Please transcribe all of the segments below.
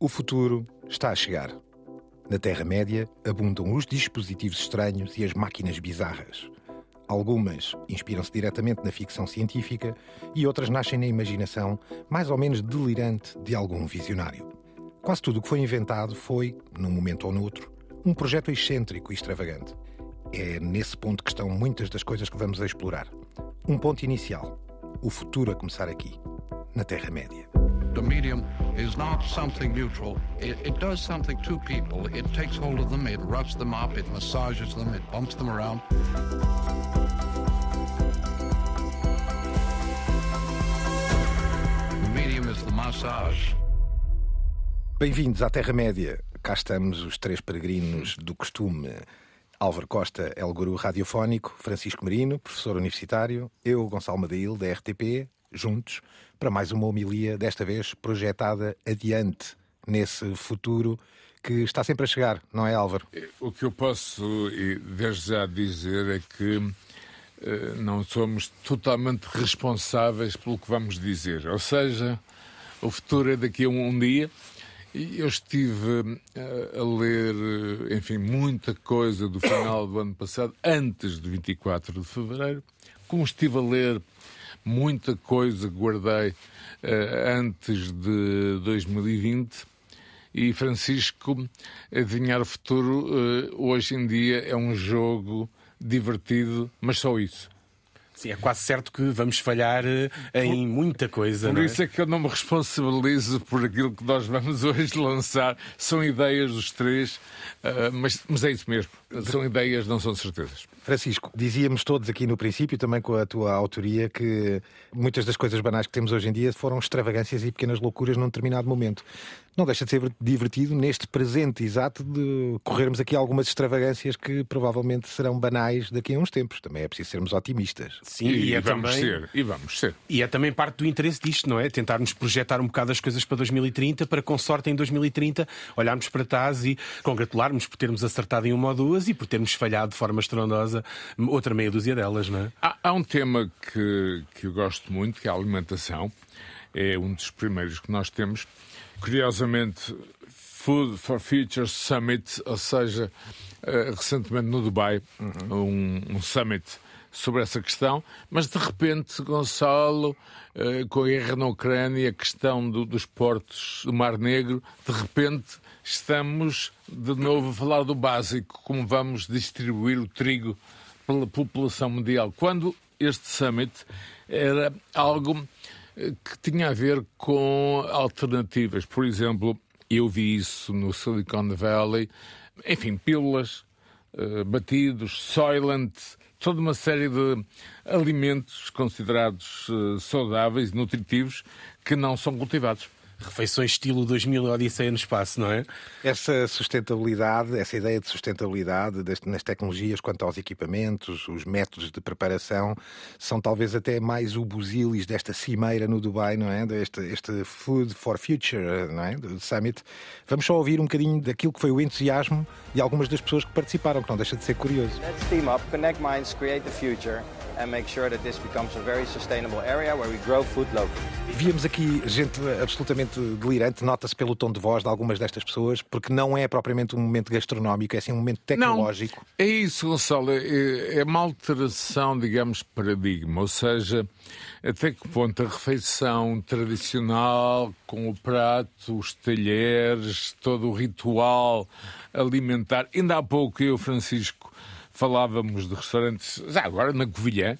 O futuro está a chegar. Na Terra-média abundam os dispositivos estranhos e as máquinas bizarras. Algumas inspiram-se diretamente na ficção científica e outras nascem na imaginação, mais ou menos delirante, de algum visionário. Quase tudo o que foi inventado foi, num momento ou noutro, um projeto excêntrico e extravagante. É nesse ponto que estão muitas das coisas que vamos explorar. Um ponto inicial. O futuro a começar aqui, na Terra-média. The medium is not something neutral. It, it, does something to people. It takes hold of them, it roughs them up, it massages them, it bumps them around. The medium is the massage. Bem-vindos à Terra-média. Cá estamos os três peregrinos do costume. Álvaro Costa é o guru radiofónico, Francisco Marino, professor universitário, eu, Gonçalo Madail, da RTP, juntos, para mais uma homilia, desta vez projetada adiante nesse futuro que está sempre a chegar, não é, Álvaro? O que eu posso, desde já, dizer é que eh, não somos totalmente responsáveis pelo que vamos dizer. Ou seja, o futuro é daqui a um dia eu estive eh, a ler, eh, enfim, muita coisa do final do ano passado, antes de 24 de fevereiro, como estive a ler muita coisa guardei uh, antes de 2020. E Francisco, adivinhar o futuro, uh, hoje em dia é um jogo divertido, mas só isso. Sim, é quase certo que vamos falhar eh, em por, muita coisa. Por é? isso é que eu não me responsabilizo por aquilo que nós vamos hoje lançar. São ideias dos três, uh, mas, mas é isso mesmo. São ideias, não são certezas. Francisco, dizíamos todos aqui no princípio, também com a tua autoria, que muitas das coisas banais que temos hoje em dia foram extravagâncias e pequenas loucuras num determinado momento. Não deixa de ser divertido neste presente exato de corrermos aqui algumas extravagâncias que provavelmente serão banais daqui a uns tempos. Também é preciso sermos otimistas. Sim, e, e é vamos também... ser. E vamos ser. E é também parte do interesse disto, não é? Tentarmos projetar um bocado as coisas para 2030, para com sorte em 2030 olharmos para trás e congratularmos por termos acertado em uma ou duas e por termos falhado de forma estrondosa outra meia dúzia delas, não é? Há, há um tema que, que eu gosto muito, que é a alimentação. É um dos primeiros que nós temos Curiosamente, Food for Future Summit, ou seja, uh, recentemente no Dubai, uhum. um, um, summit sobre essa questão, mas de repente, Gonçalo, uh, com a guerra na Ucrânia, a questão do, dos portos do Mar Negro, de repente estamos de novo a falar do básico, como vamos distribuir o trigo pela população mundial. Quando este summit era algo que tinha a ver com alternativas. Por exemplo, eu vi isso no Silicon Valley, enfim, pílulas, uh, batidos, Soylent, toda uma série de alimentos considerados uh, saudáveis nutritivos que não são cultivados refeições estilo 2000 Odisseia no espaço, não é? Essa sustentabilidade, essa ideia de sustentabilidade nas tecnologias quanto aos equipamentos, os métodos de preparação, são talvez até mais o busilis desta cimeira no Dubai, não é? Este, este Food for Future, não é? Do Summit. Vamos só ouvir um bocadinho daquilo que foi o entusiasmo de algumas das pessoas que participaram, que não deixa de ser curioso. Let's team up, connect minds, create the future and make sure that this becomes a very sustainable area where we grow food locally. Víamos aqui gente absolutamente delirante, nota-se pelo tom de voz de algumas destas pessoas, porque não é propriamente um momento gastronómico, é sim um momento tecnológico. Não, é isso, Gonçalo, é, é uma alteração, digamos, paradigma, ou seja, até que ponto a refeição tradicional, com o prato, os talheres, todo o ritual alimentar. Ainda há pouco eu, Francisco, falávamos de restaurantes, já agora na Covilhã,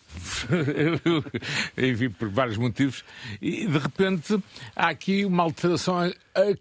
enfim, por vários motivos, e de repente há aqui uma alteração a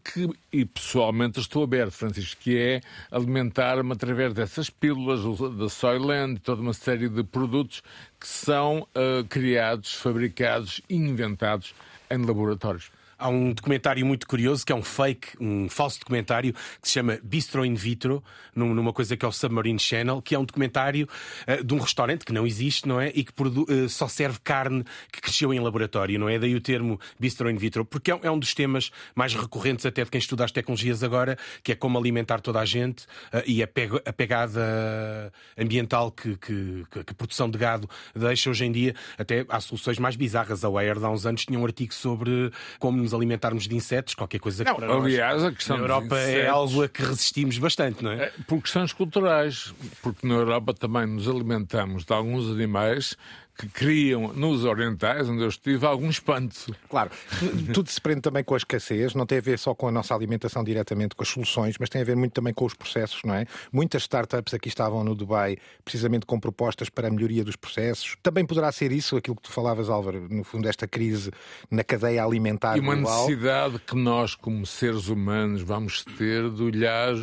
que, e pessoalmente estou aberto, Francisco, que é alimentar-me através dessas pílulas, da Soylent, toda uma série de produtos que são uh, criados, fabricados e inventados em laboratórios. Há um documentário muito curioso que é um fake, um falso documentário que se chama Bistro in Vitro, numa coisa que é o Submarine Channel, que é um documentário uh, de um restaurante que não existe, não é? E que uh, só serve carne que cresceu em laboratório, não é? Daí o termo Bistro in Vitro, porque é, é, um dos temas mais recorrentes até de quem estuda as tecnologias agora, que é como alimentar toda a gente uh, e a, a, pegada ambiental que, que, que, que, a produção de gado deixa hoje em dia. Até há soluções mais bizarras. A Wired há uns anos tinha um artigo sobre como nos alimentarmos de insetos, qualquer coisa que Não, para nós, aliás, a questão na Europa é algo a que resistimos bastante, não é? É, Por questões culturais, porque na Europa também nos alimentamos de alguns animais que criam nos orientais, onde eu estive, algum espanto. Claro, tudo se prende também com a escassez, não tem a ver só com a nossa alimentação diretamente, com as soluções, mas tem a ver muito também com os processos, não é? Muitas startups aqui estavam no Dubai precisamente com propostas para a melhoria dos processos. Também poderá ser isso, aquilo que tu falavas, Álvaro, no fundo, esta crise na cadeia alimentar E uma global. necessidade que nós, como seres humanos, vamos ter de olhar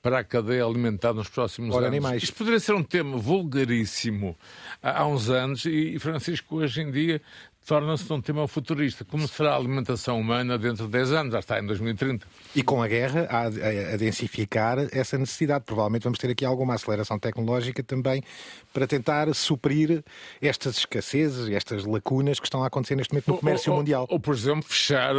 para a cadeia alimentar nos próximos Ora, anos. nem mais. Isto poderia ser um tema vulgaríssimo há há uns anos e, Francisco, hoje em dia, torna-se um tema futurista. Como será a alimentação humana dentro de 10 anos? Já está em 2030. E com a guerra a, a- densificar essa necessidade. Provavelmente vamos ter aqui alguma aceleração tecnológica também para tentar suprir estas escassezes, estas lacunas que estão a acontecer neste momento no comércio ou, ou- mundial. Ou, por exemplo, fechar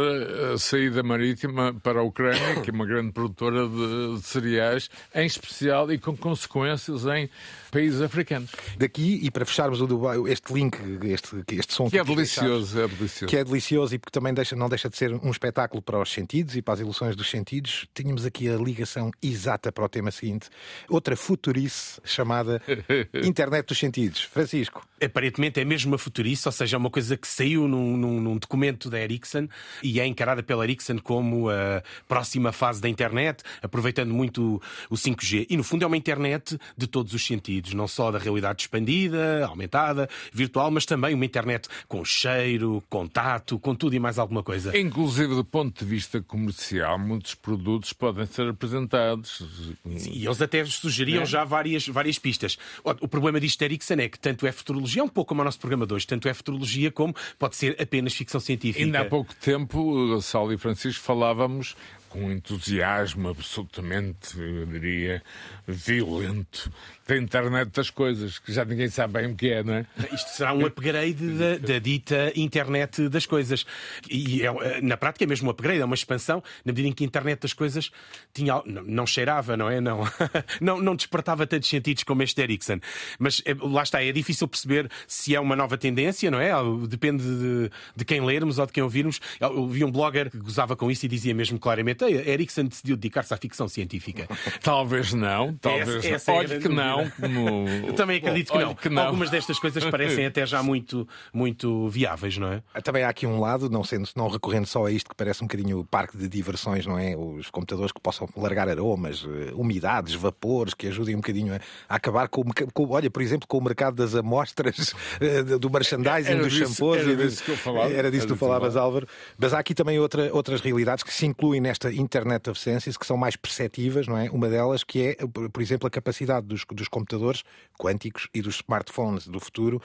a saída marítima para a Ucrânia, que é uma grande produtora de, de cereais, em especial e com consequências em países africanos. Daqui, e para fecharmos o Dubai, este link, este, este som Que é delicioso, é delicioso. que é delicioso e porque também deixa, não deixa de ser um espetáculo para os sentidos e para as ilusões dos sentidos, tínhamos aqui a ligação exata para o tema seguinte. Outra futurice chamada Internet dos Sentidos. Francisco. Aparentemente é mesmo uma futurice, ou seja, é uma coisa que saiu num, num- num documento da Ericsson e é encarada pela Ericsson como a próxima fase da internet, aproveitando muito o, o 5G. E no fundo é uma internet de todos os sentidos, não só da realidade expandida, aumentada, virtual, mas também uma internet com cheiro, contato, com tudo e mais alguma coisa. Inclusive, do ponto de vista comercial, muitos produtos podem ser apresentados. E eles até sugeriam já várias, várias pistas. O, problema disto da Ericsson é que tanto é futurologia, é um pouco como o nosso programa de hoje, tanto é futurologia como pode ser apenas ficção científica. Ainda há pouco tempo, Saulo e Francisco, falávamos com entusiasmo absolutamente, eu diria, violento da internet das coisas, que já ninguém sabe bem o que é, não é? Isto será um upgrade da, da dita internet das coisas. E é, na prática é mesmo um upgrade, é uma expansão, na medida em que a internet das coisas tinha, não, não cheirava, não é? Não, não, não despertava tantos sentidos como este Ericsson. Mas é, lá está, é difícil perceber se é uma nova tendência, não é? Depende de, de quem lermos ou de quem ouvirmos. Eu vi um blogger que gozava com isso e dizia mesmo claramente: "Ei, a Ericsson decidiu dedicar-se à ficção científica. Talvez não, talvez Essa- não. essa é Olhe grande que não. Como... Eu também acredito que não. que não. Algumas destas coisas parecem até já muito, muito viáveis, não é? Também há aqui um lado, não sendo, não recorrendo só a isto que parece um bocadinho o parque de diversões, não é? Os computadores que possam largar aromas, eh, umidades, vapores, que ajudem um bocadinho a, acabar com, com, olha, por exemplo, com o mercado das amostras, eh, do merchandising, Era dos disso- shampoos. era e disso que eu falava. Era disso que tu falavas, falava. Álvaro. Mas há aqui também outra, outras realidades que se incluem nesta Internet of Senses, que são mais perceptivas, não é? Uma delas que é, por exemplo, a capacidade dos, dos computadores quânticos e dos smartphones do futuro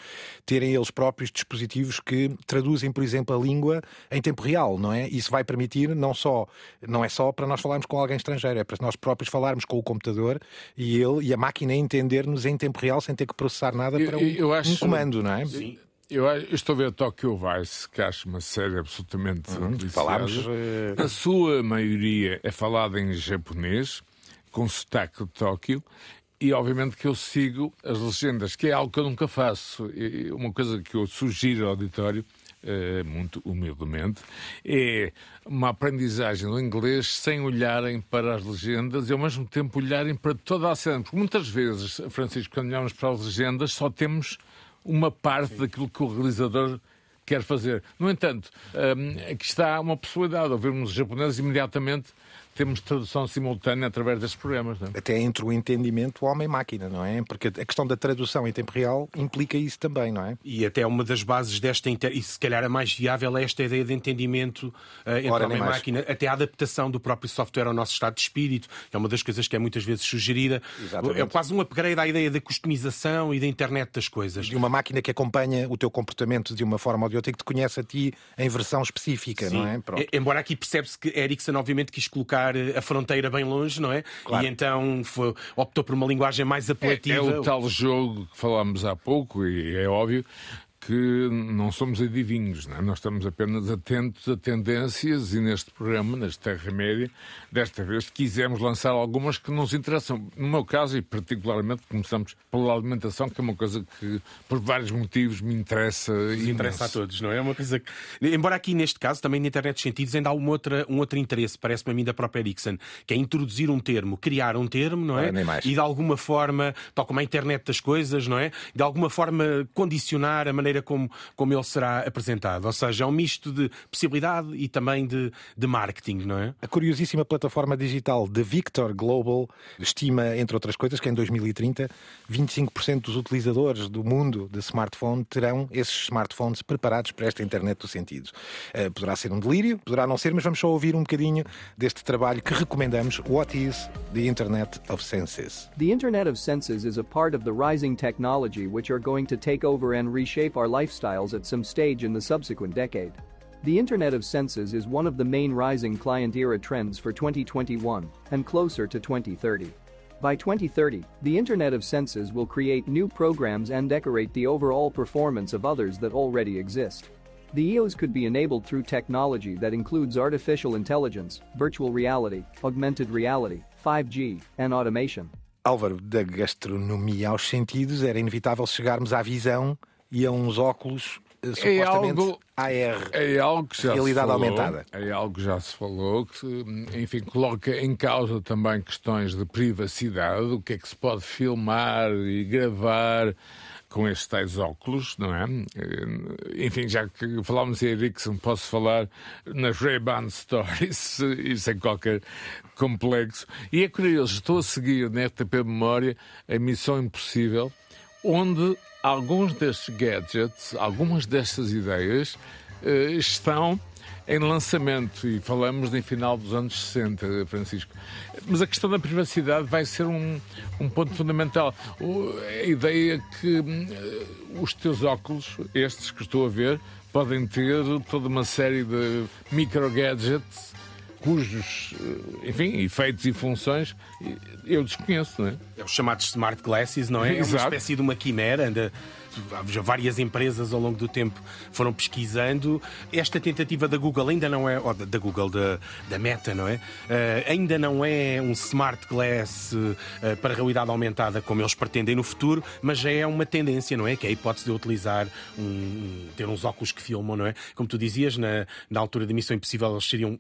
terem eles próprios dispositivos que traduzem, por exemplo, a língua em tempo real, não é? Isso vai permitir não só, não é só para nós falarmos com alguém estrangeiro, é para nós próprios falarmos com o computador e ele e a máquina entender-nos em tempo real sem ter que processar nada Eu- para um, eu acho- um comando, não é? Eu, eu estou a ver Tokyo Vice, que acho uma série absolutamente. Uhum. falámos, eh, A sua maioria é falada em japonês, com sotaque de Tóquio, e obviamente que eu sigo as legendas, que é algo que eu nunca faço. E Uma coisa que eu sugiro ao auditório, eh, muito humildemente, é uma aprendizagem do inglês sem olharem para as legendas e ao mesmo tempo olharem para toda a cena. Porque muitas vezes, Francisco, quando olhamos para as legendas, só temos uma parte daquilo que o realizador quer fazer. No entanto, hum, aqui está uma possibilidade. Ouvirmos os japoneses imediatamente temos tradução simultânea através destes programas. Não é? até entre o entendimento homem-máquina, não é? Porque a questão da tradução em tempo real implica isso também, não é? E até uma das bases desta, inter... e se calhar a mais viável, é esta ideia de entendimento eh, entre Ora, homem e nem mais. máquina, até a adaptação do próprio software ao nosso estado de espírito, que é uma das coisas que é muitas vezes sugerida. Exatamente. É quase um upgrade à ideia da customização e da internet das coisas. De uma máquina que acompanha o teu comportamento de uma forma ou de outra e que te conhece a ti em versão específica, não é? Pronto. Embora aqui percebe-se que Ericsson obviamente quis colocar eh, a fronteira bem longe, não é? Claro. E então foi- optou por uma linguagem mais É, apelativa. é o tal jogo que falámos há pouco, e é óbvio, que não somos adivinhos, não é? nós estamos apenas atentos a tendências e neste programa, neste Terra-média, desta vez quisemos lançar algumas que nos interessam. No meu caso, e particularmente, começamos pela alimentação, que é uma coisa que, por vários motivos, me interessa. e interessa a todos, não é? É uma coisa que... Embora aqui, neste caso, também na internet de sentidos, ainda há uma outra, um outro interesse, parece-me a mim, da própria Ericsson, que é introduzir um termo, criar um termo, não é? Ah, e de alguma forma, tal como a internet das coisas, não é? De alguma forma condicionar a maneira como, como ele será apresentado. Ou seja, é um misto de possibilidade e também de, de marketing, não é? A curiosíssima plataforma digital The Victor Global estima, entre outras coisas, que em 2030 25% dos utilizadores do mundo de smartphone terão esses smartphones preparados para esta internet dos sentidos. Uh, poderá ser um delírio, poderá não ser, mas vamos só ouvir um bocadinho deste trabalho que recomendamos. What is the Internet of Senses? The Internet of Senses is a part of the rising technology which are going to take over and reshape our lifestyles at some stage in the subsequent decade. The Internet of Senses is one of the main rising client era trends for 2021 and closer to 2030. By 2030, the Internet of Senses will create new programs and decorate the overall performance of others that already exist. The EOS could be enabled through technology that includes artificial intelligence, virtual reality, augmented reality, 5G, and automation. Álvaro, da gastronomia aos sentidos, era inevitável chegarmos à visão e a uns óculos eh, É supostamente algo- AR. É algo que já Realidade se falou, aumentada. É algo que já se falou, que, enfim, coloca em causa também questões de privacidade, o que é que se pode filmar e gravar com estes tais óculos, não é? Eh, Enfim, já que falámos em Ericsson, posso falar nas Ray-Ban Stories e sem qualquer complexo. E é curioso, estou a seguir na RTP Memória a Missão Impossível, onde alguns destes gadgets, algumas destas ideias eh, estão em lançamento e falamos em final dos anos 60, Francisco. Mas a questão da privacidade vai ser um, um ponto fundamental. O- a ideia que eh, os teus óculos, estes que estou a ver, podem ter toda uma série de micro gadgets cujos, eh, enfim, efeitos e funções eu desconheço, não é? É os chamados smart glasses, não é? É uma Exato. espécie de uma quimera. Anda, várias empresas ao longo do tempo foram pesquisando. Esta tentativa da Google ainda não é, ou da, Google, da, da Meta, não é? Eh, ainda não é um smart glass eh, para realidade aumentada como eles pretendem no futuro, mas já é uma tendência, não é? Que é a hipótese de utilizar um, ter uns óculos que filmam, não é? Como tu dizias, na, na altura da Missão Impossível eles seriam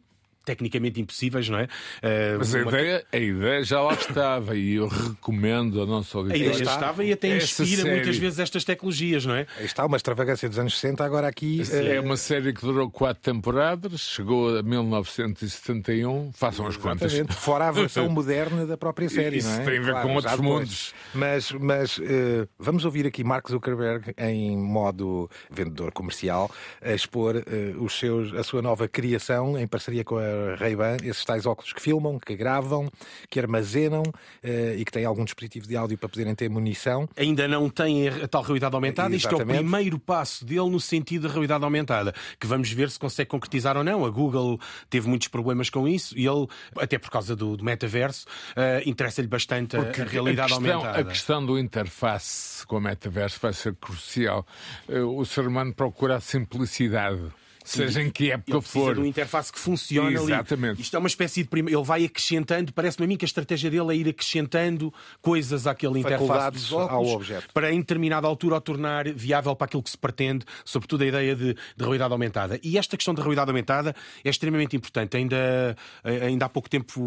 tecnicamente impossíveis, não é? Eh, Mas a uma- ideia, a ideia já lá estava e eu recomendo a nossa A auditória. ideia estava e até inspira série. muitas vezes estas tecnologias, não é? Aí está uma extravagância dos anos 60, agora aqui. É eh, uma série que durou quatro temporadas, chegou a 1971, façam as contas. Exatamente, fora a versão moderna da própria série, Isso não é? tem a ver com já outros mundos. Mas, mas eh, vamos ouvir aqui Mark Zuckerberg em modo vendedor comercial a expor eh, os seus, a sua nova criação em parceria com a Ray-Ban, esses tais óculos que filmam, que gravam, que armazenam eh, e que têm algum dispositivo de áudio para poderem ter munição. Ainda não tem a tal realidade aumentada. Isto é o Exatamente. primeiro passo dele no sentido da realidade aumentada, que vamos ver se consegue concretizar ou não. A Google teve muitos problemas com isso e ele, até por causa do, do metaverso, eh, interessa-lhe bastante a- a, realidade a questão, aumentada. A questão do interface com o metaverso vai ser crucial. Eh, O ser humano procura a simplicidade, seja em que época Ele for. de uma interface que funcione ali. Exatamente. Isto é uma espécie de. Ele vai acrescentando, parece-me a mim que a estratégia dele é ir acrescentando coisas àquele interface dos óculos ao objeto. para em determinada altura o tornar viável para aquilo que se pretende, sobretudo a ideia de, de realidade aumentada. E esta questão da realidade aumentada é extremamente importante. Ainda, ainda há pouco tempo,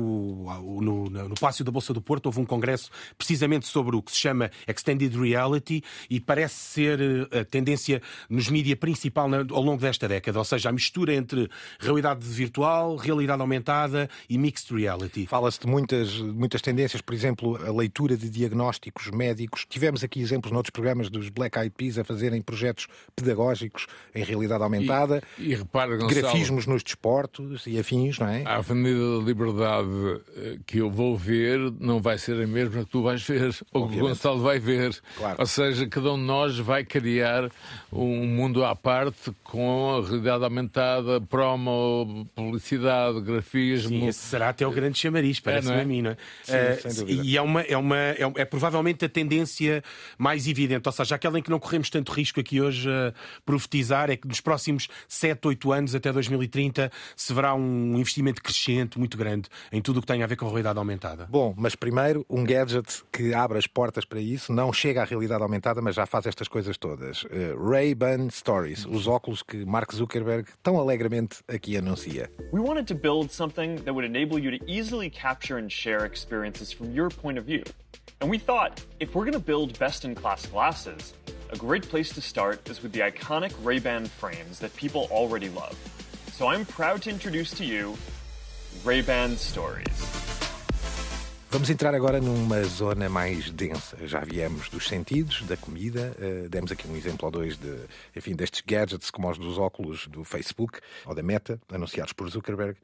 no, no, Palácio da Bolsa do Porto, houve um congresso precisamente sobre o que se chama Extended Reality e parece ser eh, a tendência nos mídia principal ao longo desta década, ou seja, a mistura entre realidade virtual, realidade aumentada e mixed reality. Fala-se de muitas, muitas tendências, por exemplo, a leitura de diagnósticos médicos. Tivemos aqui exemplos noutros programas dos Black Eyed Peas a fazerem projetos pedagógicos em realidade aumentada, E, e repara, Gonçalo, grafismos nos desportos e afins, não é? a Avenida da Liberdade eh, que eu vou ver não vai ser a mesma que tu vais ver, ou que o. Gonçalo vai ver. Claro. Ou seja, cada um de nós vai criar um mundo à parte com a realidade realidade aumentada, promo, publicidade, grafismo. Sim, esse será até o grande chamariz, parece-me não é? a mim, não é? Sim, Eh, sem dúvida. e é, uma, é, uma, é, é provavelmente a tendência mais evidente, ou seja, aquela em que não corremos tanto risco aqui hoje a profetizar, é que nos próximos 7, 8 anos, até 2030, se verá um investimento crescente muito grande em tudo o que tem a ver com a realidade aumentada. Bom, mas primeiro, um gadget que abre as portas para isso, não chega à realidade aumentada, mas já faz estas coisas todas. Eh, Ray-Ban Stories, os óculos que Mark Zuckerberg tão alegremente aqui anuncia. We wanted to build something that would enable you to easily capture and share experiences from your point of view. And we thought, if we're going to build best in class glasses, a great place to start is with the iconic Ray-Ban frames that people already love. So I'm proud to introduce to you Ray-Ban Stories. Vamos entrar agora numa zona mais densa. Já viemos dos sentidos, da comida, eh, demos aqui um exemplo ou dois de, enfim, destes gadgets como os dos óculos do Facebook ou da Meta, anunciados por Zuckerberg.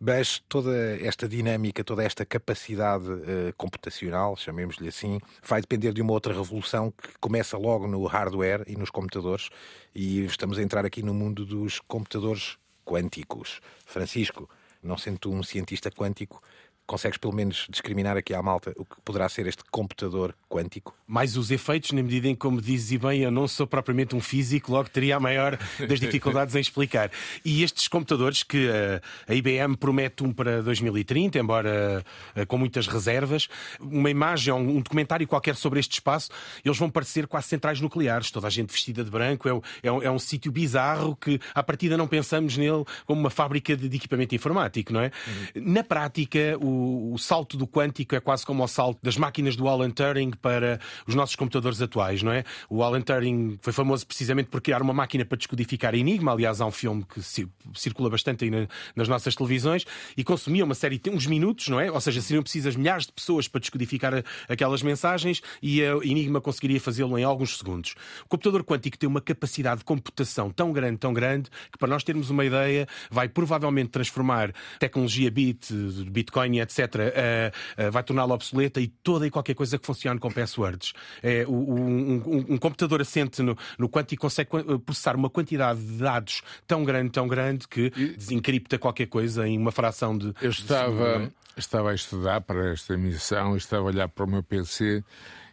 Mas toda esta dinâmica, toda esta capacidade eh, computacional, chamemos-lhe assim, vai depender de uma outra revolução que começa logo no hardware e nos computadores. E estamos a entrar aqui no mundo dos computadores quânticos. Francisco, não sendo um cientista quântico, consegues pelo menos discriminar aqui à malta o que poderá ser este computador quântico? Mais os efeitos, na medida em que, como dizes e bem, eu não sou propriamente um físico, logo teria a maior das dificuldades em explicar. E estes computadores que eh, a IBM promete um para 2030, embora eh, com muitas reservas, uma imagem, um um documentário qualquer sobre este espaço, eles vão parecer quase centrais nucleares, toda a gente vestida de branco, é, um- é um, é um sítio bizarro que, à partida, não pensamos nele como uma fábrica de, de equipamento informático, não é? Na prática, o, o salto do quântico é quase como o salto das máquinas do Alan Turing para os nossos computadores atuais, não é? O Alan Turing foi famoso precisamente por criar uma máquina para descodificar Enigma, aliás, há um filme que ci- circula bastante aí na- nas nossas televisões e consumia uma série de uns minutos, não é? Ou seja, seriam precisas milhares de pessoas para descodificar aquelas mensagens e a Enigma conseguiria fazê-lo em alguns segundos. O computador quântico tem uma capacidade de computação tão grande, tão grande, que para nós termos uma ideia, vai provavelmente transformar tecnologia bit, Bitcoin, etc., eh, eh, vai torná-la obsoleta e toda e qualquer coisa que funcione com passwords. É, um, um- um computador assente no, no quântico consegue qua- processar uma quantidade de dados tão grande, tão grande, que desencripta qualquer coisa em uma fração de. Eu de estava, é? estava a estudar para esta emissão e estava a olhar para o meu PC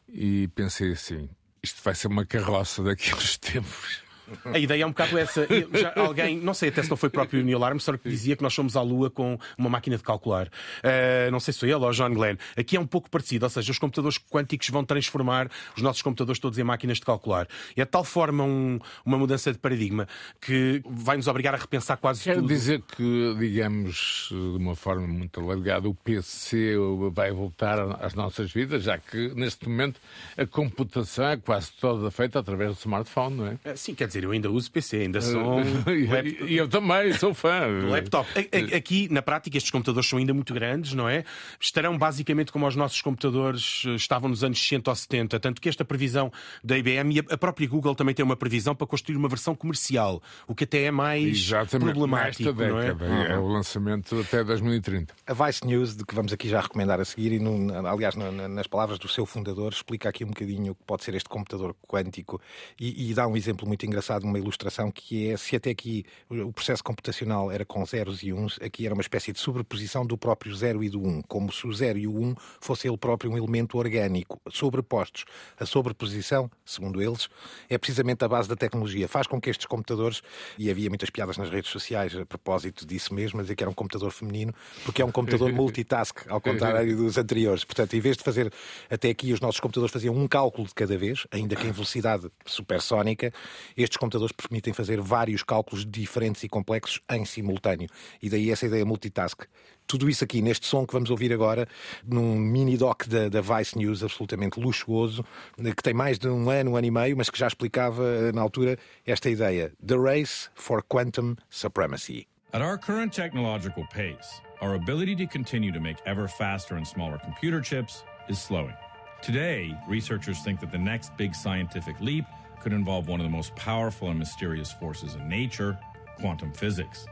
e pensei assim: isto vai ser uma carroça daqui a uns tempos. A ideia é um bocado essa. Já alguém, não sei até se não foi o próprio Neil Armstrong que dizia que nós somos à Lua com uma máquina de calcular. Uh, não sei se foi ele ou John Glenn. Aqui é um pouco parecido, ou seja, os computadores quânticos vão transformar os nossos computadores todos em máquinas de calcular. E é de tal forma um- uma mudança de paradigma que vai nos obrigar a repensar quase Quero tudo. dizer que, digamos, de uma forma muito alargada, o PC vai voltar às nossas vidas, já que neste momento a computação é quase toda feita através do smartphone, não é? Uh, Sim, quer dizer, eu ainda uso PC, ainda sou um E- laptop- E eu também sou fã. Laptop. Aqui, na prática, estes computadores são ainda muito grandes, não é? Estarão basicamente como os nossos computadores eh, estavam nos anos 60 ou 70. Tanto que esta previsão da IBM e a- própria Google também tem uma previsão para construir uma versão comercial, o que até é mais Exatamente, problemático, nesta não é? década. É o lançamento até 2030. A Vice News, de que vamos aqui já recomendar a seguir, e no- aliás, na- na- nas palavras do seu fundador, explica aqui um bocadinho o que pode ser este computador quântico e, e dá um exemplo muito engraçado, uma ilustração, que é se até aqui o o processo computacional era com zeros e uns, aqui era uma espécie de sobreposição do próprio zero e do um, como se o zero e o um fosse ele próprio um elemento orgânico, sobrepostos. A sobreposição, segundo eles, é precisamente a base da tecnologia. Faz com que estes computadores, e havia muitas piadas nas redes sociais a propósito disso mesmo, a dizer que era um computador feminino, porque é um computador multitask, ao contrário dos anteriores. Portanto, em vez de fazer até aqui, os nossos computadores faziam um cálculo de cada vez, ainda que em velocidade supersónica, estes computadores permitem fazer vários cálculos diferentes e complexos em simultâneo. E daí essa ideia multitask. Tudo isso aqui neste som que vamos ouvir agora, num mini doc da, da Vice News absolutamente luxuoso, que tem mais de um ano, um ano e meio, mas que já explicava eh, na altura esta ideia: The Race for Quantum Supremacy. At our current technological pace, our ability to continue to make ever faster and smaller computer chips is slowing. Today, researchers think that the next big scientific leap could involve one of the most powerful and mysterious forces in nature quantum physics.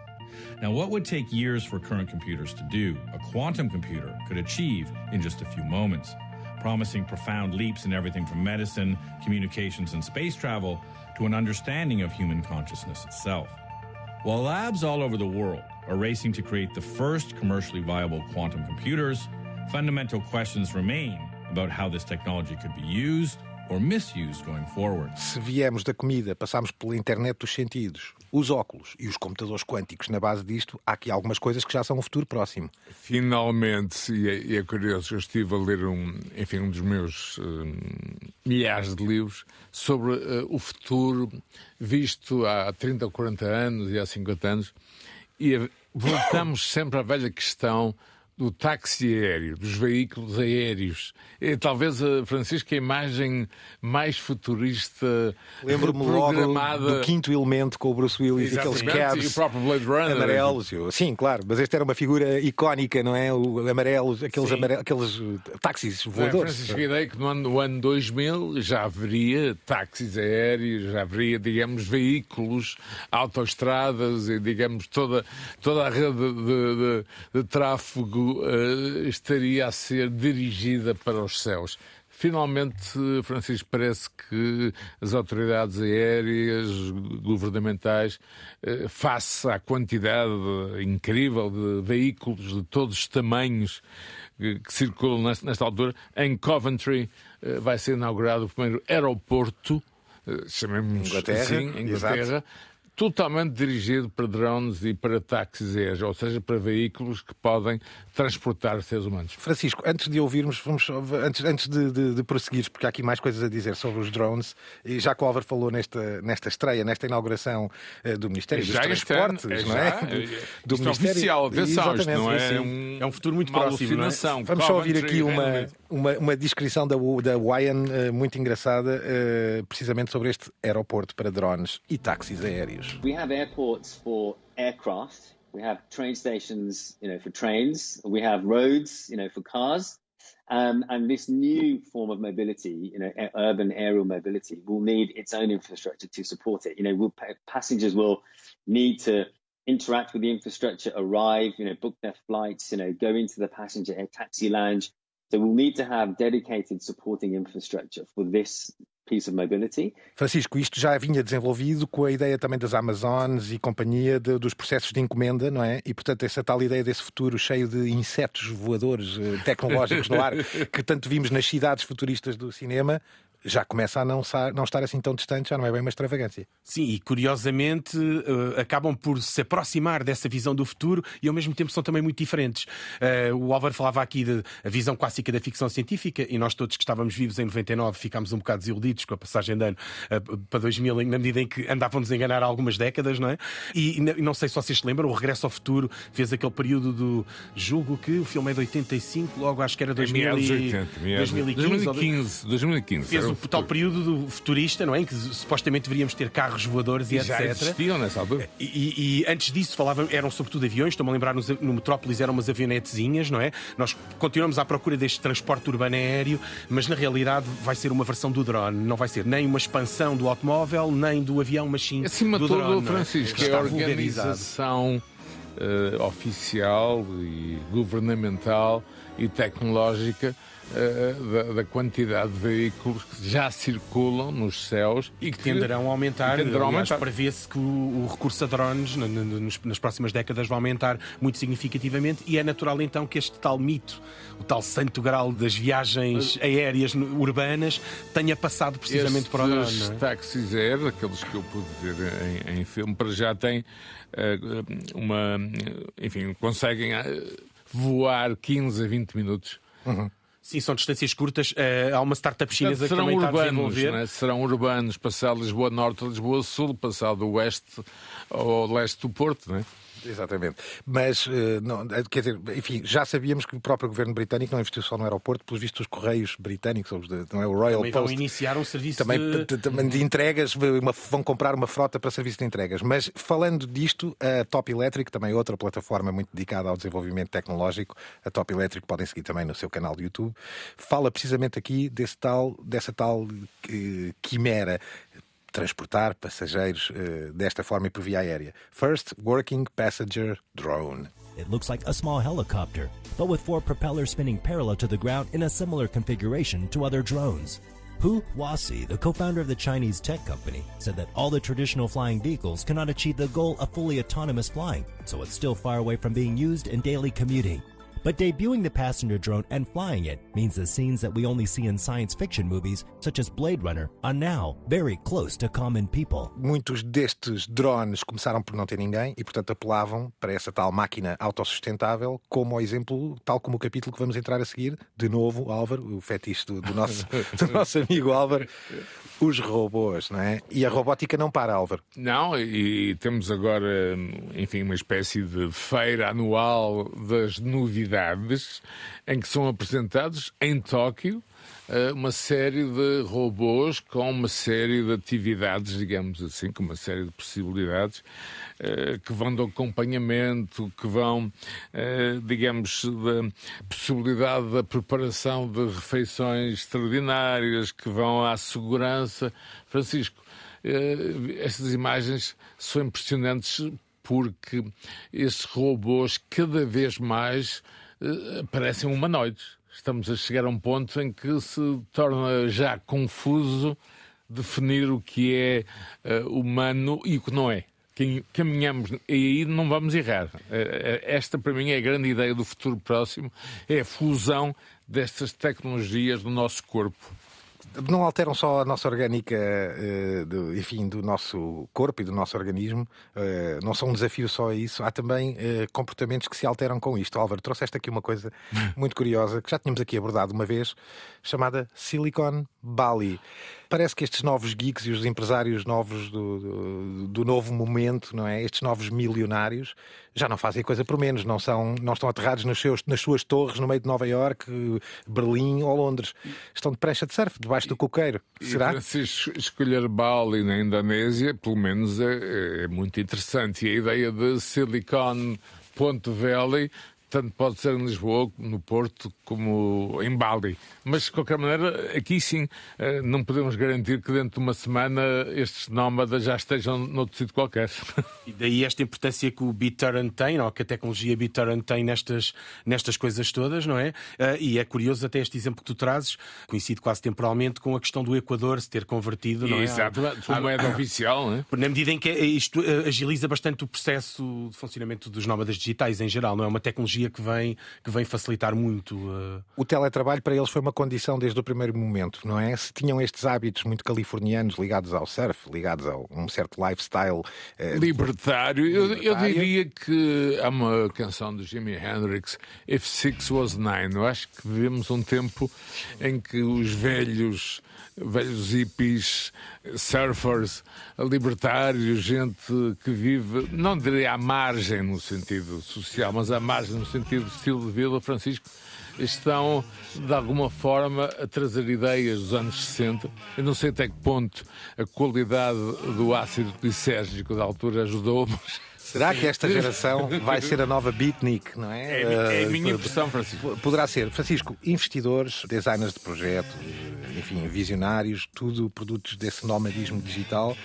Now, what would take years for current computers to do, a quantum computer could achieve in just a few moments, promising profound leaps in everything from medicine, communications, and space travel to an understanding of human consciousness itself. While labs all over the world are racing to create the first commercially viable quantum computers, fundamental questions remain about how this technology could be used or misused going forward. Se viemos da comida, passamos pela internet dos sentidos, os óculos e os computadores quânticos na base disto, há aqui algumas coisas que já são um futuro próximo. Finalmente, e é, e é curioso, eu estive a ler um, enfim, um dos meus hum, milhares de livros sobre uh, o futuro visto há 30 ou 40 anos e há 50 anos, e voltamos sempre à velha questão do táxi aéreo, dos veículos aéreos. É talvez, a Francisco, a imagem mais futurista Lembro-me logo do quinto elemento com o Bruce Willis e aqueles cabs e o próprio Blade Runner. amarelos. Sim, claro, mas esta era uma figura icónica, não é? O amarelos, aqueles, amare... aqueles táxis voadores. Não, Francisco, a ideia que no ano, no ano 2000 já haveria táxis aéreos, já haveria, digamos, veículos, autoestradas e, digamos, toda, toda a rede de, de, de tráfego uh, estaria a ser dirigida para os céus. Finalmente, Francisco, parece que as autoridades aéreas, governamentais, uh, face à quantidade incrível de veículos de todos os tamanhos que, que circulam nesta, nesta, altura, em Coventry uh, vai ser inaugurado o primeiro aeroporto, chamemos Inglaterra, assim, Inglaterra, Exato totalmente dirigido para drones e para táxis aéreos, ou seja, para veículos que podem transportar seres humanos. Francisco, antes de ouvirmos, vamos, antes, antes de, de, de prosseguir, porque há aqui mais coisas a dizer sobre os drones, e já que o Álvaro falou nesta, nesta estreia, nesta inauguração uh, do Ministério já dos Transportes, é, não é? Já, do, do Ministério... oficial, atenção, isto não é, um, é um futuro muito próximo. Não é? Vamos só ouvir aqui uma, uma, uma descrição da, da Wayan uh, muito engraçada, uh, precisamente sobre este aeroporto para drones e táxis aéreos. We have airports for aircraft. We have train stations, you know, for trains. We have roads, you know, for cars. Um, and this new form of mobility, you know, urban aerial mobility, will need its own infrastructure to support it. You know, we'll, passengers will need to interact with the infrastructure, arrive, you know, book their flights, you know, go into the passenger air taxi lounge. So we'll need to have dedicated supporting infrastructure for this. Francisco, isto já vinha desenvolvido com a ideia também das Amazones e companhia de, dos processos de encomenda, não é? E portanto essa tal ideia desse futuro cheio de insetos voadores eh, tecnológicos no ar que tanto vimos nas cidades futuristas do cinema já começa a não, não, estar assim tão distante, já não é bem uma extravagância. Sim, e curiosamente uh, acabam por se aproximar dessa visão do futuro e ao mesmo tempo são também muito diferentes. Uh, o Álvaro falava aqui da visão clássica da ficção científica e nós todos que estávamos vivos em 99 ficámos um bocado desiludidos com a passagem de ano uh, para 2000, na medida em que andávamos a enganar há algumas décadas, não é? E, e não sei se vocês se lembram, o Regresso ao Futuro fez aquele período do. Julgo que o filme é de 85, logo acho que era 2000 2080, 2015. 2015, 2015 fez o tal período do futurista, não é? Em que supostamente deveríamos ter carros voadores e, e etc. Já existiam nessa altura. E, e, e antes disso falavam, eram sobretudo aviões, estou-me a lembrar no, no Metrópolis eram umas avionetezinhas, não é? Nós continuamos à procura deste transporte urbano aéreo, mas na realidade vai ser uma versão do drone, não vai ser nem uma expansão do automóvel, nem do avião, mas sim Acima do tudo, drone. Francisco, é a organização uh, oficial e governamental e tecnológica da, da, quantidade de veículos que já circulam nos céus e que, que tenderão a aumentar. Tenderão aumentar. Prevê-se que o, o, recurso a drones na, na, nas próximas décadas vai aumentar muito significativamente e é natural então que este tal mito, o tal santo grau das viagens aéreas urbanas, tenha passado precisamente para o drone. Os é? táxis aéreos, aqueles que eu pude ver em, em filme, para já têm uh, uma. Enfim, conseguem voar 15 a 20 minutos. Uhum. Sim, são distâncias curtas. Uh, há uma startup chinesa serão que também urbanos, está a desenvolver. Né? Serão urbanos, passar Lisboa Norte, Lisboa Sul, passar do oeste ao leste do Porto, né? Exatamente. Mas, não, quer dizer, enfim, já sabíamos que o próprio governo britânico não investiu só no aeroporto, pelos vistos, os Correios Britânicos, não é o Royal também Post. vão iniciar um serviço também, de... também de entregas, uma, vão comprar uma frota para serviço de entregas. Mas, falando disto, a Top Electric, também outra plataforma muito dedicada ao desenvolvimento tecnológico, a Top Electric podem seguir também no seu canal de YouTube, fala precisamente aqui desse tal, dessa tal uh, quimera transportar passageiros uh, desta forma e por via aérea. First Working Passenger Drone. It looks like a small helicopter, but with four propellers spinning parallel to the ground in a similar configuration to other drones. Hu Huasi, the co-founder of the Chinese tech company, said that all the traditional flying vehicles cannot achieve the goal of fully autonomous flying, so it's still far away from being used in daily commuting. But debuting the passenger drone and flying it means the scenes that we only see in science fiction movies, such as Blade Runner, are now very close to common people. Muitos destes drones começaram por não ter ninguém e, portanto, apelavam para essa tal máquina autossustentável, como o exemplo, tal como o capítulo que vamos entrar a seguir, de novo, Álvaro, o fetiche do, do nosso, do nosso amigo Álvaro, os robôs, não é? E a robótica não para, Álvaro. Não, e temos agora, enfim, uma espécie de feira anual das novidades em que são apresentados em Tóquio eh, uma série de robôs com uma série de atividades, digamos assim, com uma série de possibilidades eh, que vão do acompanhamento, que vão, eh, digamos, da possibilidade da preparação de refeições extraordinárias, que vão à segurança. Francisco, estas imagens são impressionantes porque esses robôs cada vez mais parecem humanoides. Estamos a chegar a um ponto em que se torna já confuso definir o que é uh, humano e o que não é. Caminhamos e aí não vamos errar. Uh, esta, para mim, é a grande ideia do futuro próximo: é a fusão destas tecnologias no nosso corpo não alteram só a nossa orgânica, uh, do, enfim, do nosso corpo e do nosso organismo. Uh, não são um desafio só isso. Há também uh, comportamentos que se alteram com isto. Álvaro, trouxeste aqui uma coisa muito curiosa que já tínhamos aqui abordado uma vez, chamada Silicon Valley. Parece que estes novos geeks e os empresários novos do, do, do, novo momento, não é? Estes novos milionários já não fazem coisa por menos, não são, não estão aterrados nos seus, nas suas torres no meio de Nova York, Berlim ou Londres. Estão de prancha de surf debaixo do coqueiro. Será? E, Francisco, escolher Bali na Indonésia, pelo menos é, é muito interessante. E a ideia de Silicon Ponto Valley tanto pode ser em Lisboa, no Porto, como em Bali. Mas, de qualquer maneira, aqui sim, eh, não podemos garantir que dentro de uma semana estes nómadas já estejam noutro sítio qualquer. E daí esta importância que o BitTorrent tem, ou que a tecnologia BitTorrent tem nestas, nestas coisas todas, não é? Eh, e é curioso até este exemplo que tu trazes, coincide quase temporalmente com a questão do Equador se ter convertido, não é? Exato, sua moeda oficial, não é? Na medida em que isto eh, agiliza bastante o processo de funcionamento dos nómadas digitais em geral, não é? Uma tecnologia tecnologia que vem, que vem facilitar muito. Uh... O teletrabalho para eles foi uma condição desde o primeiro momento, não é? Se tinham estes hábitos muito californianos ligados ao surf, ligados a um certo lifestyle uh, libertário, eu, eu, diria que há uma canção do Jimi Hendrix, If Six Was Nine. Eu acho que vivemos um tempo em que os velhos velhos hippies, surfers, libertários, gente que vive, não diria à margem no sentido social, mas à margem no sentido de estilo de vida, Francisco, estão de alguma forma a trazer ideias dos anos 60. Eu não sei até que ponto a qualidade do ácido glicérgico da altura ajudou, mas Será que esta geração vai ser a nova beatnik, não é? É, é a minha impressão, Francisco. Poderá ser. Francisco, investidores, designers de projeto, enfim, visionários, tudo produtos desse nomadismo digital.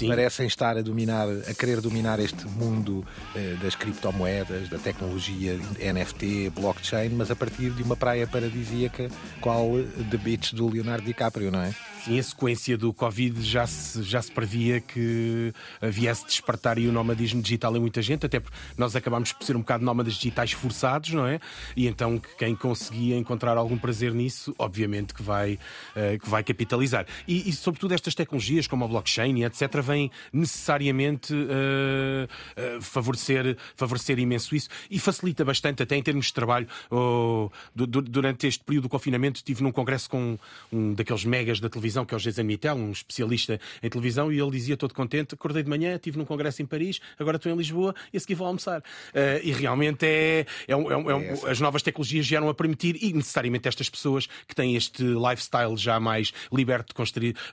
Sim. parecem estar a dominar, a querer dominar este mundo eh, das criptomoedas, da tecnologia NFT, blockchain, mas a partir de uma praia paradisíaca, qual The Beach do Leonardo DiCaprio, não é? Sim, a sequência do Covid já se, já se previa que viesse despertar e o nomadismo digital em muita gente, até porque nós acabámos por ser um bocado nómadas digitais forçados, não é? E então quem conseguia encontrar algum prazer nisso, obviamente que vai, uh, que vai capitalizar. E, e, sobretudo estas tecnologias como a blockchain e etc. vêm necessariamente uh, uh, favorecer, favorecer imenso isso e facilita bastante até em termos de trabalho. Oh, durante este período do confinamento estive num congresso com um daqueles megas da televisão televisão, que é o Jason Mittel, um especialista em televisão, e ele dizia todo contente: acordei de manhã, estive num congresso em Paris, agora estou em Lisboa e a seguir vou almoçar. Uh, e realmente é, é, um, é, um, é um, as novas tecnologias vieram a permitir, e necessariamente estas pessoas que têm este lifestyle já mais liberto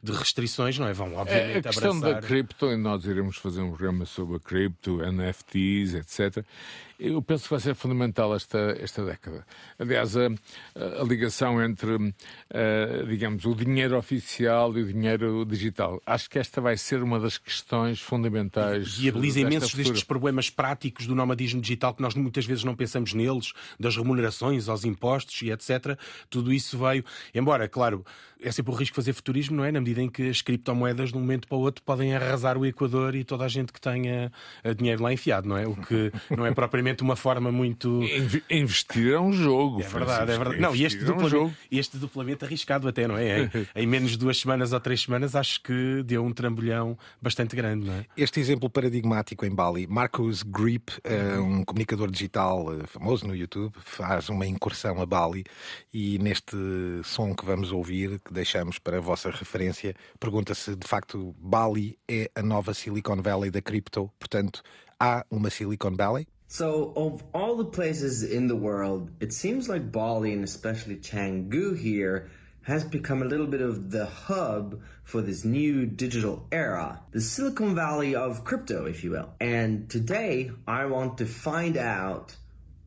de restrições, não é? Vão, obviamente, é, a questão abraçar... da cripto, e nós iremos fazer um programa sobre a cripto, NFTs, etc eu penso que vai ser fundamental esta, esta década. Aliás, a, a ligação entre, uh, digamos, o dinheiro oficial e o dinheiro digital. Acho que esta vai ser uma das questões fundamentais. Viabiliza imensos futura. destes problemas práticos do nomadismo digital que nós muitas vezes não pensamos neles, das remunerações aos impostos e etc. Tudo isso veio. Embora, claro, é sempre o risco de fazer futurismo, não é? Na medida em que as criptomoedas, de um momento para o outro, podem arrasar o Equador e toda a gente que tenha eh, dinheiro lá enfiado, não é? O que não é propriamente uma forma muito. Investir é um jogo. É verdade, é verdade. Não, e este, dupla... é um este duplamente arriscado até, não é? em menos de duas semanas ou três semanas, acho que deu um trambolhão bastante grande, não é? Este exemplo paradigmático em Bali, Marcus Grip, eh, um comunicador digital eh, famoso no YouTube, faz uma incursão a Bali e neste som que vamos ouvir, que deixamos para a vossa referência, pergunta-se de facto Bali é a nova Silicon Valley da cripto, portanto há uma Silicon Valley? So, of all the places in the world, it seems like Bali and especially Canggu here has become a little bit of the hub for this new digital era, the Silicon Valley of crypto, if you will. And today, I want to find out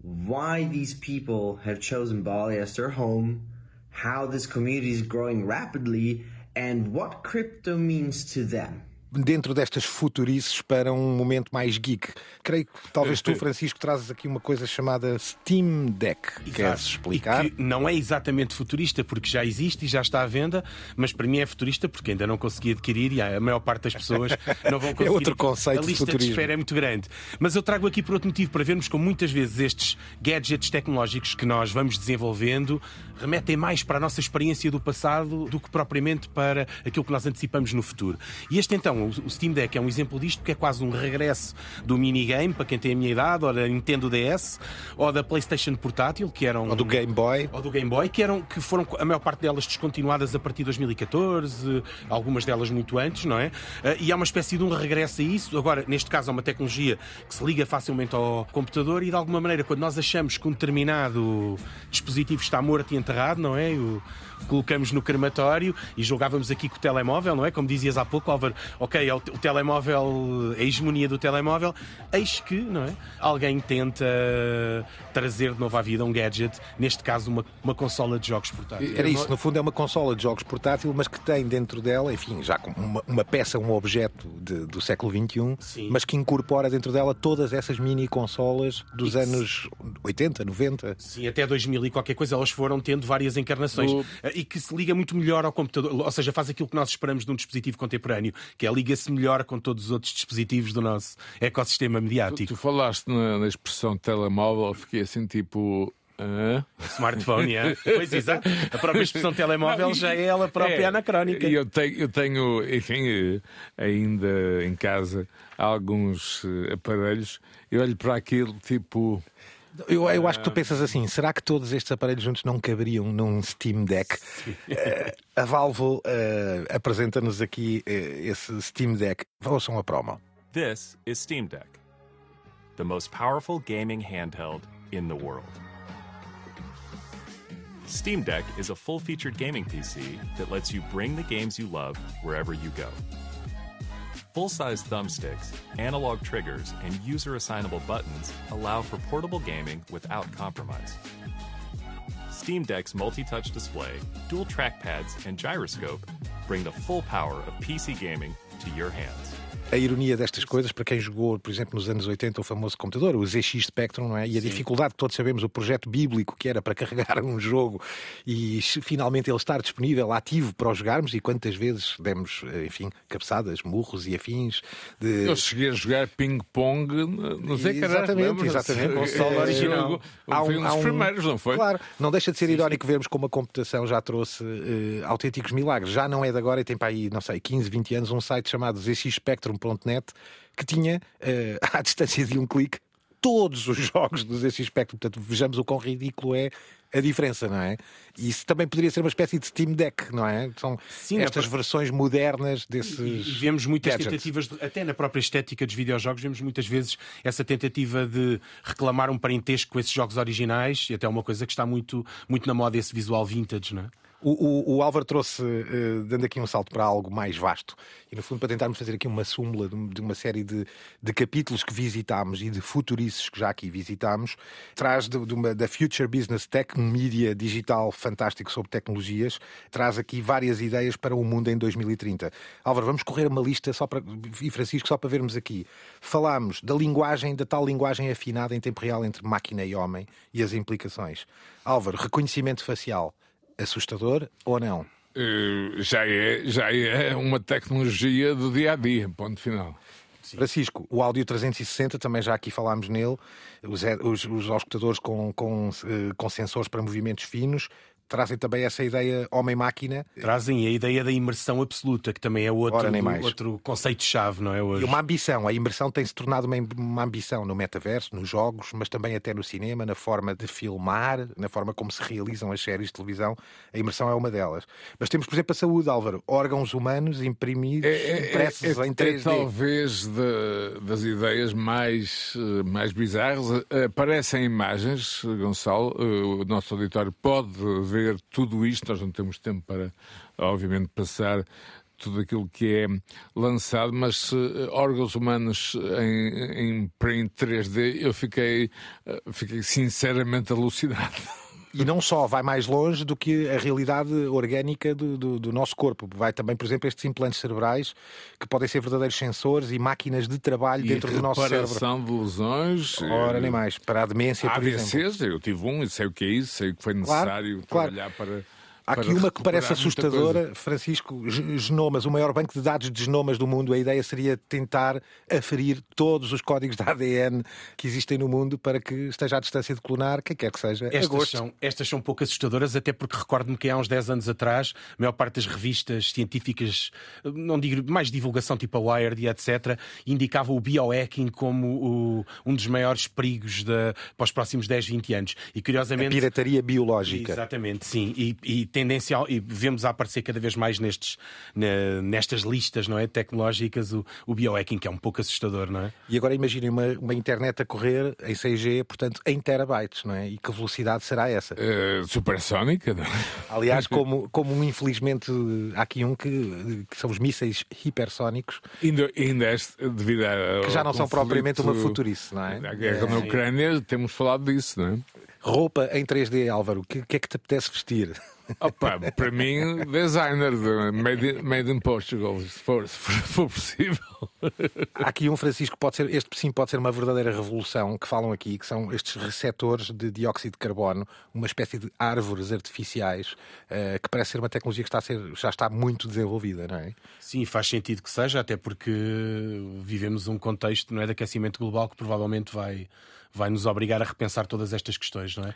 why these people have chosen Bali as their home, how this community is growing rapidly, and what crypto means to them. Dentro destas futurices para um momento mais geek. Creio que talvez tu, Francisco, trazes aqui uma coisa chamada Steam Deck. Exato. Queres explicar? E que não é exatamente futurista, porque já existe e já está à venda, mas para mim é futurista porque ainda não consegui adquirir e a maior parte das pessoas não vão conseguir. é outro conceito a lista de, de espera é muito grande. Mas eu trago aqui por outro motivo, para vermos como muitas vezes estes gadgets tecnológicos que nós vamos desenvolvendo remetem mais para a nossa experiência do passado do que propriamente para aquilo que nós antecipamos no futuro. E este então o Steam Deck é um exemplo disto, porque é quase um regresso do minigame, para quem tem a minha idade, ou da Nintendo DS, ou da PlayStation portátil, que eram. Ou do Game Boy. Ou do Game Boy, que, eram, que foram a maior parte delas descontinuadas a partir de 2014, algumas delas muito antes, não é? Eh, e há uma espécie de um regresso a isso. Agora, neste caso, há uma tecnologia que se liga facilmente ao computador e, de alguma maneira, quando nós achamos que um determinado dispositivo está morto e enterrado, não é? O, colocamos no crematório e jogávamos aqui com o telemóvel, não é? Como dizias há pouco, Álvaro, ok, é o, telemóvel, a hegemonia do telemóvel, eis que, não é? Alguém tenta trazer de novo à vida um gadget, neste caso uma, uma consola de jogos portátil. Era isso, no fundo é uma consola de jogos portátil, mas que tem dentro dela, enfim, já uma, uma peça, um objeto de, do século XXI, Sim. mas que incorpora dentro dela todas essas mini consolas dos anos 80, 90. Sim, até 2000 e qualquer coisa, elas foram tendo várias encarnações. O e que se liga muito melhor ao computador, ou seja, faz aquilo que nós esperamos de um dispositivo contemporâneo, que é liga-se melhor com todos os outros dispositivos do nosso ecossistema mediático. Tu, tu falaste na, na expressão telemóvel, fiquei assim tipo. Smartphone, é. pois exato. A própria expressão telemóvel Não, já é ela própria é, anacrónica. Eu tenho, eu tenho, enfim, eh, ainda em casa alguns eh, aparelhos. Eu olho para aquilo tipo. Eu, eu acho que tu pensas assim: será que todos estes aparelhos juntos não caberiam num Steam Deck? Uh, a Valve uh, apresenta-nos aqui uh, esse Steam Deck. Ouçam a promo. This is Steam Deck, the most powerful gaming handheld in the world. Steam Deck is a full featured gaming PC that lets you bring the games you love wherever you go. Full-size thumbsticks, analog triggers, and user-assignable buttons allow for portable gaming without compromise. Steam Deck's multi-touch display, dual trackpads, and gyroscope bring the full power of PC gaming to your hands. A ironia destas coisas, para quem jogou, por exemplo, nos anos 80 o famoso computador, o ZX Spectrum, não é? E a Sim. dificuldade que todos sabemos, o projeto bíblico que era para carregar um jogo e finalmente ele estar disponível, ativo para o jogarmos, e quantas vezes demos, enfim, cabeçadas, murros e afins. De... Eu cheguei a jogar ping-pong, não sei Exatamente, exatamente. Console original. Há um, foi um dos primeiros, não foi? Claro, não deixa de ser Sim. irónico vermos como a computação já trouxe uh, autênticos milagres. Já não é de agora e tem para aí, não sei, 15, 20 anos, um site chamado ZX Spectrum Net que tinha, uh, à distância de um clique, todos os jogos do ZX Spectrum. Portanto, vejamos o quão ridículo é a diferença, não é? E isso também poderia ser uma espécie de Steam Deck, não é? São Sim, estas versões modernas desses. E vemos muitas gadgets. tentativas, de, até na própria estética dos videojogos, vemos muitas vezes essa tentativa de reclamar um parentesco com esses jogos originais, e até uma coisa que está muito, muito na moda, esse visual vintage, não é? O, o, o Álvaro trouxe, uh, dando aqui um salto para algo mais vasto, e no fundo para tentarmos fazer aqui uma súmula de, uma série de, de, capítulos que visitámos e de futurices que já aqui visitámos, traz de, de uma, da Future Business Tech, um mídia digital fantástico sobre tecnologias, traz aqui várias ideias para o mundo em 2030. Álvaro, vamos correr uma lista só para, e Francisco, só para vermos aqui. Falámos da linguagem, da tal linguagem afinada em tempo real entre máquina e homem e as implicações. Álvaro, reconhecimento facial assustador ou não? Uh, já, é, já é uma tecnologia do dia a dia, ponto final. Sim. Francisco, o áudio 360, também já aqui falámos nele, os, os, os auscultadores com, com, eh, com sensores para movimentos finos, trazem também essa ideia homem-máquina. Trazem a ideia da imersão absoluta, que também é outro, outro conceito-chave, não é? Hoje. E uma ambição. A imersão tem se tornado uma, uma ambição no metaverso, nos jogos, mas também até no cinema, na forma de filmar, na forma como se realizam as séries de televisão. A imersão é uma delas. Mas temos, por exemplo, a saúde, Álvaro. Órgãos humanos imprimidos, é, é, é impressos é, em 3D. É talvez de, das ideias mais, mais bizarras. Aparecem imagens, Gonçalo, o nosso auditório pode ver tudo isto. Nós não temos tempo para, obviamente, passar tudo aquilo que é lançado, mas uh, órgãos humanos em, em print 3D, eu fiquei, uh, fiquei sinceramente alucinado. E não só vai mais longe do que a realidade orgânica do, do, do, nosso corpo. Vai também, por exemplo, estes implantes cerebrais que podem ser verdadeiros sensores e máquinas de trabalho e dentro do nosso cérebro. Reparação de lesões. Ora, nem mais. Para a demência, por AVCs, exemplo. eu tive um e sei o que é isso, sei o que foi necessário claro, trabalhar claro. para Há aqui uma que parece assustadora, Francisco, genomas, o maior banco de dados de genomas do mundo. A ideia seria tentar aferir todos os códigos de ADN que existem no mundo para que esteja à distância de clonar, quem quer que seja. Estas, são, estas são pouco assustadoras, até porque recordo-me que há uns 10 anos atrás, a maior parte das revistas científicas, não digo mais divulgação tipo a Wired e etc., indicava o biohacking como o, um dos maiores perigos de, para os próximos 10, 20 anos. E curiosamente. A pirataria biológica. Exatamente, sim. E, e tendencial, e vemos a aparecer cada vez mais nestes, nestas listas não é, tecnológicas o, o biohacking, que é um pouco assustador, não é? E agora imaginem uma, uma internet a correr em 6G, portanto, em terabytes, não é? E que velocidade será essa? Uh, supersónica, não é? Aliás, como, como infelizmente há aqui um que, que são os mísseis hipersónicos. Ainda, ainda este, devido a. Que já não são propriamente uma futurice, não é? A guerra é, na Ucrânia, temos falado disso, não é? Roupa em 3D, Álvaro, o que, que, é que te apetece vestir? Opa, para mim, designer de made, in, made in Portugal, se for, se for possível. Há aqui um, Francisco, pode ser, este sim pode ser uma verdadeira revolução que falam aqui, que são estes receptores de dióxido de carbono, uma espécie de árvores artificiais, uh, que parece ser uma tecnologia que está a ser, já está muito desenvolvida, não é? Sim, faz sentido que seja, até porque vivemos um contexto não é, de aquecimento global que provavelmente vai, vai nos obrigar a repensar todas estas questões, não é?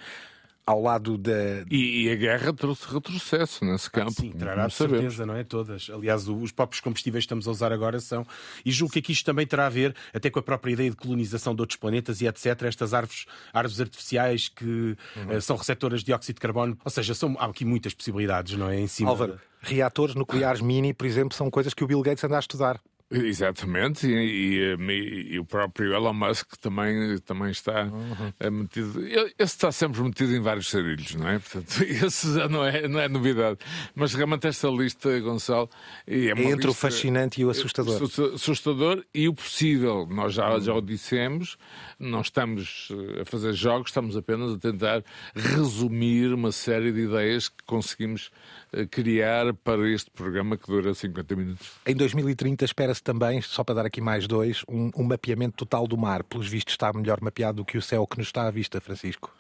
Ao lado da. E, e, a guerra trouxe retrocesso nesse campo. Ah, sim, trará de certeza, não é? Todas. Aliás, os próprios combustíveis que estamos a usar agora são. E julgo que aqui isto também terá a ver até com a própria ideia de colonização de outros planetas e etc. Estas árvores, árvores artificiais que uhum. uh, são receptoras de dióxido de carbono. Ou seja, são, há aqui muitas possibilidades, não é? Em cima. Álvaro, reatores nucleares mini, por exemplo, são coisas que o Bill Gates anda a estudar. Exatamente, e, e, e, e, o próprio Elon Musk também, também está uhum. metido. Esse está sempre metido em vários sarilhos, não é? Portanto, esse já não é, não é novidade. Mas realmente esta lista, Gonçalo. É, é entre o fascinante e o assustador. Assustador e o possível. Nós já, já o dissemos, não estamos eh, a fazer jogos, estamos apenas a tentar resumir uma série de ideias que conseguimos eh, criar para este programa que dura 50 minutos. Em 2030 espera-se também, só para dar aqui mais dois, um, um, mapeamento total do mar. Pelos vistos está melhor mapeado do que o céu que nos está à vista, Francisco.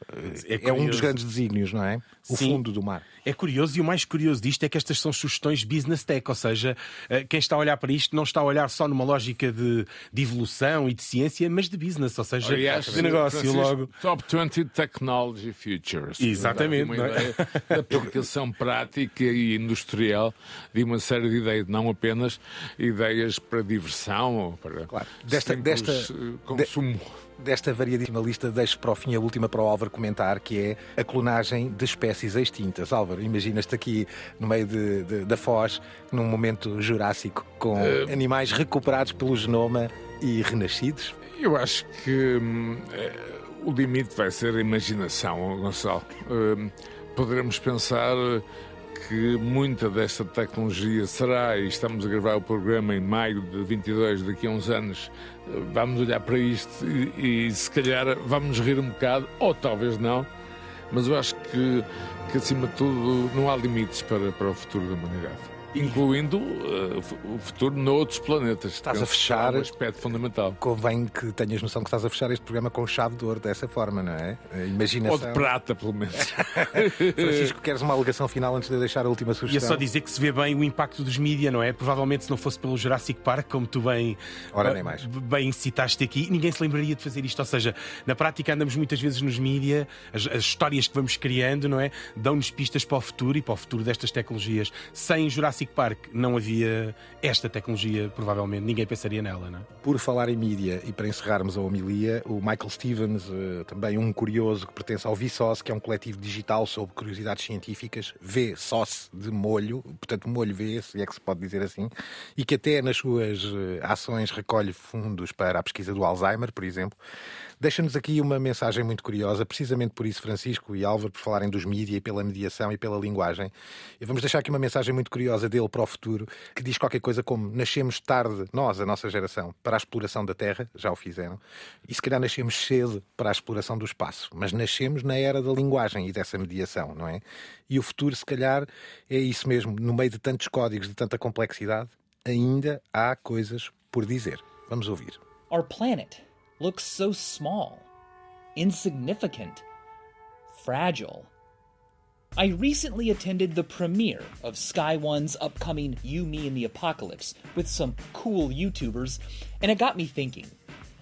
É, é um dos grandes desígnios, não é? O Sim. fundo do mar. É curioso e o mais curioso disto é que estas são sugestões business tech, ou seja, eh, quem está a olhar para isto não está a olhar só numa lógica de, de evolução e de ciência, mas de business, ou seja, Aliás, de negócio Francisco, logo. Top 20 Technology Futures. Exatamente. Uma é? ideia da aplicação prática e industrial de uma série de ideias, não apenas ideias para diversão ou para claro. desta, desta eh, consumo. De desta variadíssima lista, deixo para o fim a última para o Álvaro comentar, que é a clonagem de espécies extintas. Álvaro, imaginas-te aqui no meio de, de, da Foz, num momento jurássico, com uh... animais recuperados pelo genoma e renascidos? Eu acho que hum, é, o limite vai ser a imaginação, Gonçalo. Hum, poderemos pensar que muita desta tecnologia será, e estamos a gravar o programa em maio de 22, daqui a uns anos, vamos olhar para isto e, e se calhar vamos rir um bocado, ou talvez não, mas eu acho que, que acima de tudo não há limites para, para o futuro da humanidade incluindo uh, o futuro noutros planetas. Estás a fechar. É um aspecto fundamental. Convém que tenhas noção que estás a fechar este programa com chave de ouro dessa forma, não é? Imagina. Ou de prata, pelo menos. Francisco, queres uma alegação final antes de deixar a última sugestão? E é só dizer que se vê bem o impacto dos mídias, não é? Provavelmente se não fosse pelo Jurassic Park, como tu bem, Ora, nem mais. bem citaste aqui, ninguém se lembraria de fazer isto. Ou seja, na prática andamos muitas vezes nos mídias, as, as histórias que vamos criando, não é? Dão-nos pistas para o futuro e para o futuro destas tecnologias. Sem Jurassic Park não havia esta tecnologia, provavelmente ninguém pensaria nela, não é? Por falar em mídia e para encerrarmos a homilia, o Michael Stevens, eh, também um curioso que pertence ao Vsauce, que é um coletivo digital sobre curiosidades científicas, Vsauce de molho, portanto molho V, se é que se pode dizer assim, e que até nas suas eh, ações recolhe fundos para a pesquisa do Alzheimer, por exemplo. Deixa-nos aqui uma mensagem muito curiosa, precisamente por isso, Francisco e Álvaro, por falarem dos mídias e pela mediação e pela linguagem. E vamos deixar aqui uma mensagem muito curiosa dele para o futuro, que diz qualquer coisa como: Nascemos tarde, nós, a nossa geração, para a exploração da Terra, já o fizeram, e se calhar nascemos cedo para a exploração do espaço, mas nascemos na era da linguagem e dessa mediação, não é? E o futuro, se calhar, é isso mesmo, no meio de tantos códigos, de tanta complexidade, ainda há coisas por dizer. Vamos ouvir. Our planet looks so small, insignificant, fragile. I recently attended the premiere of Sky One's upcoming You, Me, and the Apocalypse with some cool YouTubers, and it got me thinking.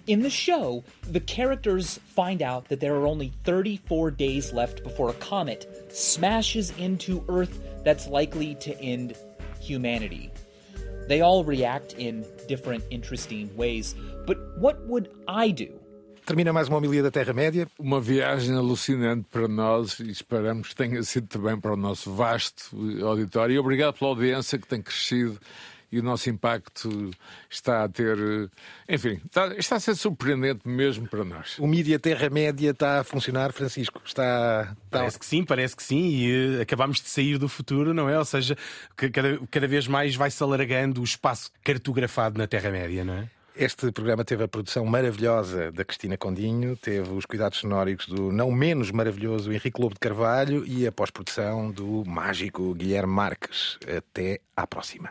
In the show, the characters find out that there are only 34 days left before a comet smashes into Earth that's likely to end humanity. They all react in different interesting ways, but what would I do? Termina mais uma homilia da Terra-média. Uma viagem alucinante para nós e esperamos que tenha sido também para o nosso vasto auditório. E obrigado pela audiência que tem crescido e o nosso impacto está a ter. Enfim, está, está a ser surpreendente mesmo para nós. O mídia Terra-média está a funcionar, Francisco? Está, está. Parece que sim, parece que sim. E uh, acabamos de sair do futuro, não é? Ou seja, cada, cada vez mais vai-se alargando o espaço cartografado na Terra-média, não é? Este programa teve a produção maravilhosa da Cristina Condinho, teve os cuidados sonóricos do não menos maravilhoso Henrique Lobo de Carvalho e a pós-produção do mágico Guilherme Marques. Até à próxima.